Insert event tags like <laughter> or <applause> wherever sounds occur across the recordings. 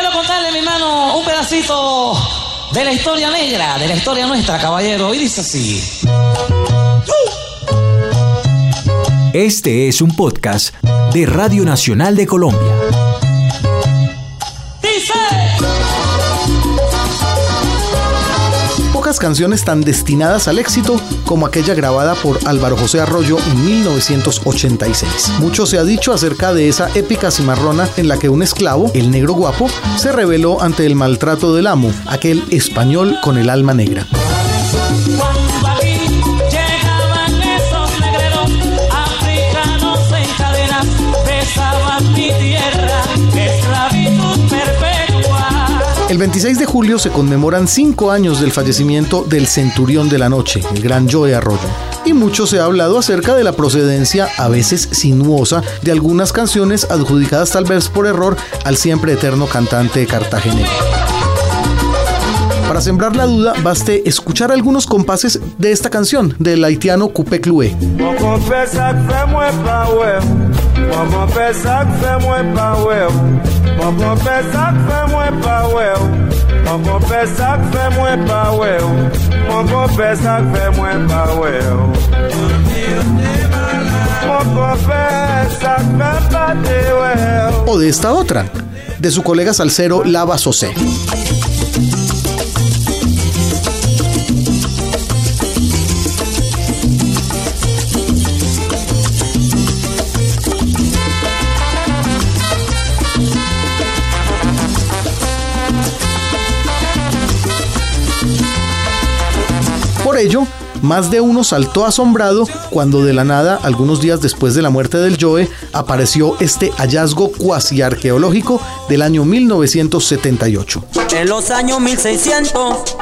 Quiero contarle, mi hermano, un pedacito de la historia negra, de la historia nuestra, caballero. Y dice así. Este es un podcast de Radio Nacional de Colombia. Canciones tan destinadas al éxito como aquella grabada por Álvaro José Arroyo en 1986. Mucho se ha dicho acerca de esa épica cimarrona en la que un esclavo, el negro guapo, se rebeló ante el maltrato del amo, aquel español con el alma negra. El 26 de julio se conmemoran cinco años del fallecimiento del centurión de la noche, el gran Joe Arroyo. Y mucho se ha hablado acerca de la procedencia, a veces sinuosa, de algunas canciones adjudicadas tal vez por error al siempre eterno cantante cartagenero. Para sembrar la duda, baste escuchar algunos compases de esta canción del haitiano Coupé Cloué. O de esta otra, de su colega salsero Lava Sosé. Ello, más de uno saltó asombrado cuando de la nada, algunos días después de la muerte del Joe, apareció este hallazgo cuasi arqueológico del año 1978. En los años 1600,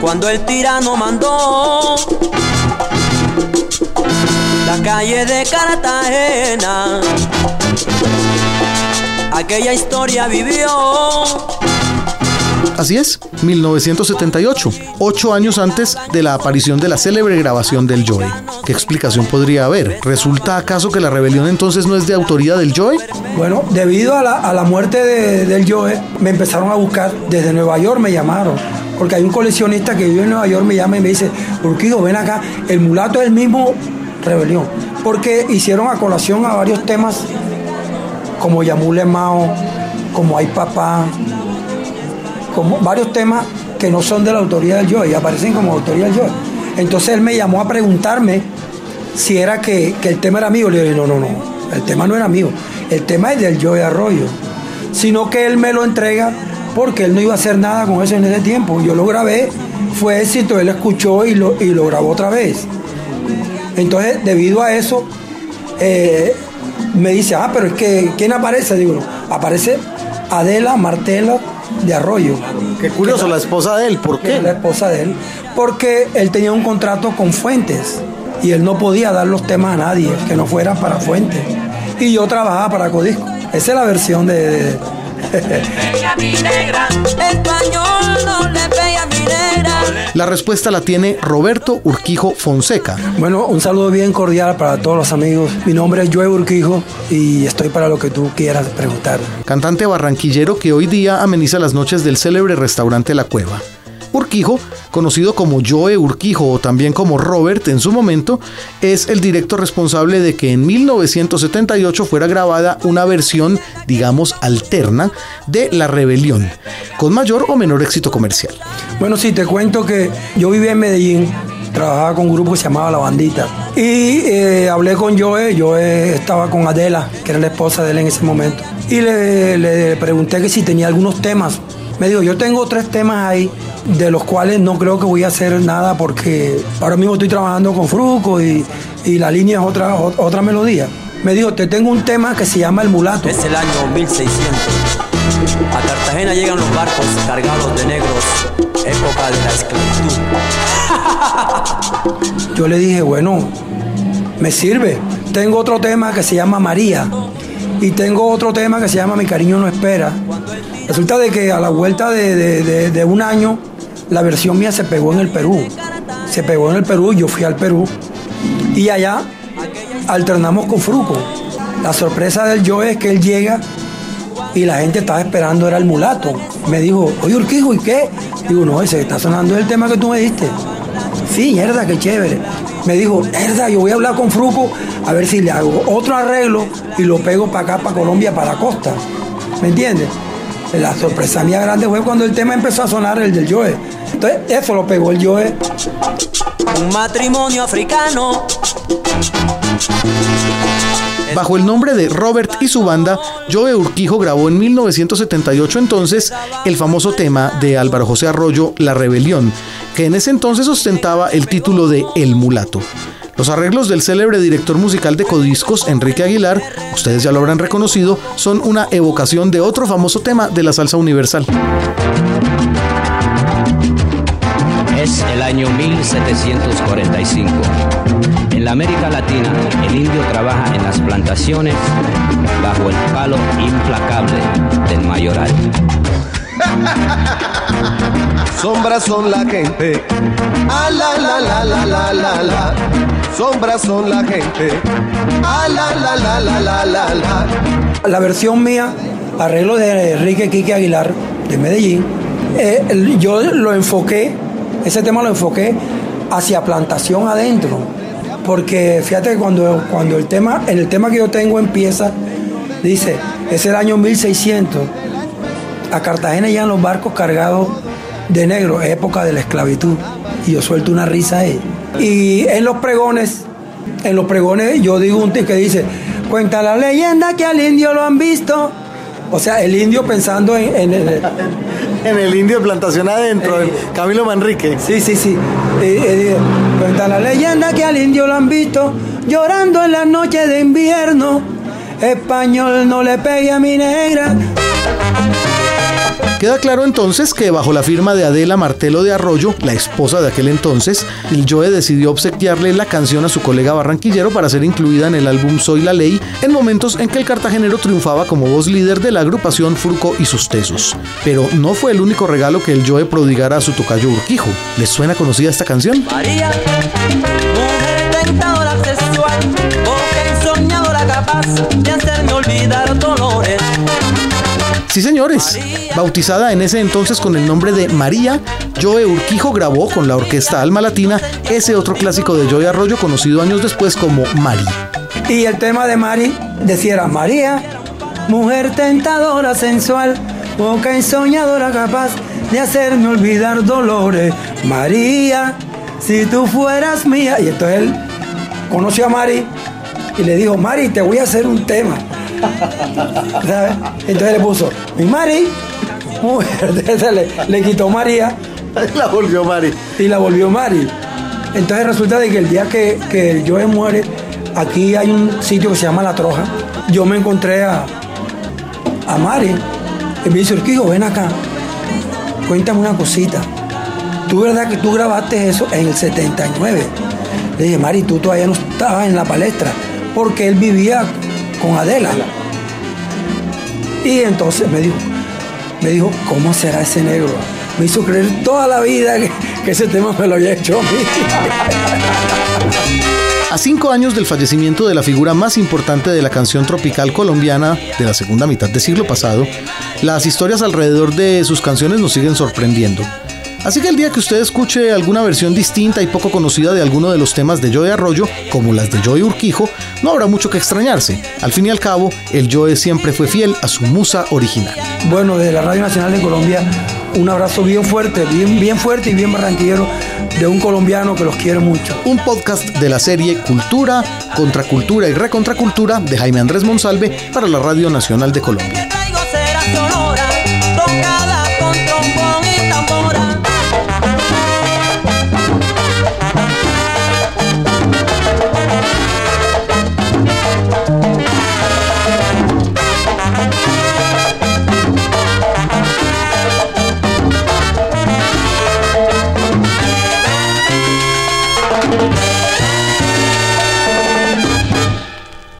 cuando el tirano mandó la calle de Cartagena, aquella historia vivió. Así es, 1978, ocho años antes de la aparición de la célebre grabación del Joe. ¿Qué explicación podría haber? ¿Resulta acaso que la rebelión entonces no es de autoría del Joe? Bueno, debido a la, a la muerte de- del Joe, me empezaron a buscar. Desde Nueva York me llamaron. Porque hay un coleccionista que vive en Nueva York, me llama y me dice, Urquijo, ven acá, el mulato es el mismo rebelión. Porque hicieron a colación a varios temas como Yamule Mao, como Hay Papá, como varios temas que no son de la autoría del Joe y aparecen como autoría del Joe. Entonces él me llamó a preguntarme si era que, que el tema era mío. Le dije, no, no, no, el tema no era mío, el tema es del Joe Arroyo. Sino que él me lo entrega porque él no iba a hacer nada con eso en ese tiempo. Yo lo grabé, fue éxito, él escuchó y lo, y lo grabó otra vez. Entonces, debido a eso, eh, me dice, ah, pero es que, ¿quién aparece? Digo, "No, aparece Adela Martela de Arroyo. Qué curioso, la esposa de él, ¿por es la qué? esposa de él, porque él tenía un contrato con Fuentes y él no podía dar los temas a nadie que no fuera para Fuentes. Y yo trabajaba para Codisco. Esa es la versión de... de- La respuesta la tiene Roberto Urquijo Fonseca. Bueno, un saludo bien cordial para todos los amigos. Mi nombre es Joe Urquijo y estoy para lo que tú quieras preguntar. cantante barranquillero que hoy día ameniza las noches del célebre restaurante La Cueva. Urquijo, conocido como Joe Urquijo o también como Robert en su momento, es el directo responsable de que en 1978 fuera grabada una versión, digamos, alterna de La Rebelión, con mayor o menor éxito comercial. Bueno, sí, te cuento que yo vivía en Medellín, trabajaba con un grupo que se llamaba La Bandita. Y eh, hablé con Joe, Joe estaba con Adela, que era la esposa de él en ese momento. Y le, le pregunté que si tenía algunos temas. Me dijo, yo tengo tres temas ahí, de los cuales no creo que voy a hacer nada porque ahora mismo estoy trabajando con Fruco y, y la línea es otra, ot- otra melodía. Me dijo, te tengo un tema que se llama El Mulato. Es el año 1600. A Cartagena llegan los barcos cargados de negros, época de la esclavitud. <laughs> Yo le dije, bueno, me sirve. Tengo otro tema que se llama María. Y tengo otro tema que se llama Mi cariño no espera. Resulta de que a la vuelta de, de- de- de un año, la versión mía se pegó en el Perú. Se pegó en el Perú, yo fui al Perú. Y allá alternamos con Fruco. La sorpresa del Joe es que él llega y la gente estaba esperando, era el mulato. Me dijo, oye Urquijo, ¿y qué? Digo, no, ese está sonando el tema que tú me diste. Sí, herda, qué chévere. Me dijo, herda, yo voy a hablar con Fruco a ver si le hago otro arreglo y lo pego para acá, para Colombia, para la costa. ¿Me entiendes? La sorpresa mía grande fue cuando el tema empezó a sonar, el del Joe. Entonces, eso lo pegó el Joe. Un matrimonio africano. Bajo el nombre de Robert y su banda, Joe Urquijo grabó en 1978 entonces el famoso tema de Álvaro José Arroyo, La Rebelión, que en ese entonces ostentaba el título de El Mulato. Los arreglos del célebre director musical de Codiscos, Enrique Aguilar, ustedes ya lo habrán reconocido, son una evocación de otro famoso tema de la salsa universal. Es el año 1745. En la América Latina, el indio trabaja en las plantaciones bajo el palo implacable del mayoral. Sombras son la gente. Ah, la, la, la, la, la, la, la. Sombras son la gente. Ah, la, la, la, la, la, la, la. La versión mía, arreglo de Enrique Quique Aguilar, de Medellín, eh, el- yo lo enfoqué, ese tema lo enfoqué hacia plantación adentro. Porque fíjate que cuando, cuando el tema, en el tema que yo tengo empieza, dice, es el año 1600. A Cartagena llegan los barcos cargados de negro, época de la esclavitud. Y yo suelto una risa ahí. Y en los pregones, en los pregones yo digo un tip que dice, cuenta la leyenda que al indio lo han visto. O sea, el indio pensando en, en el... En el indio de plantación adentro, Camilo Manrique. Sí, sí, sí. Eh, eh, cuenta la leyenda que al indio lo han visto llorando en las noches de invierno. Español no le pegue a mi negra. Queda claro entonces que bajo la firma de Adela Martelo de Arroyo, la esposa de aquel entonces, el Joe decidió obsequiarle la canción a su colega barranquillero para ser incluida en el álbum Soy la Ley, en momentos en que el cartagenero triunfaba como voz líder de la agrupación Fruco y sus Tesos. Pero no fue el único regalo que el Joe prodigara a su tocayo Urquijo. ¿Les suena conocida esta canción? María, capaz de hacerme olvidar dolores. Sí, señores. Bautizada en ese entonces con el nombre de María, Joe Urquijo grabó con la orquesta Alma Latina ese otro clásico de Joe Arroyo conocido años después como Mari. Y el tema de Mari decía María, mujer tentadora, sensual, boca ensoñadora capaz de hacerme olvidar dolores. María, si tú fueras mía. Y entonces él conoció a Mari y le dijo, Mari, te voy a hacer un tema. <laughs> ¿Sabes? Entonces le puso, mi Mari, entonces <laughs> le, le quitó María <laughs> La volvió Mari. y la volvió Mari. Entonces resulta de que el día que, que Joe muere, aquí hay un sitio que se llama La Troja. Yo me encontré a, a Mari y me dice, Urquijo, ven acá, cuéntame una cosita. ¿Tú verdad que tú grabaste eso en el 79? Le dije, Mari, tú todavía no estabas en la palestra, porque él vivía con Adela. Y entonces me dijo, me dijo, ¿cómo será ese negro? Me hizo creer toda la vida que, que ese tema me lo había hecho a mí. A cinco años del fallecimiento de la figura más importante de la canción tropical colombiana de la segunda mitad del siglo pasado, las historias alrededor de sus canciones nos siguen sorprendiendo. Así que el día que usted escuche alguna versión distinta y poco conocida de alguno de los temas de Joe Arroyo, como las de Joe Urquijo, no habrá mucho que extrañarse. Al fin y al cabo, el Joe siempre fue fiel a su musa original. Bueno, desde la Radio Nacional de Colombia, un abrazo bien fuerte, bien, bien fuerte y bien barranquillero de un colombiano que los quiere mucho. Un podcast de la serie Cultura, Contracultura y Recontracultura de Jaime Andrés Monsalve para la Radio Nacional de Colombia.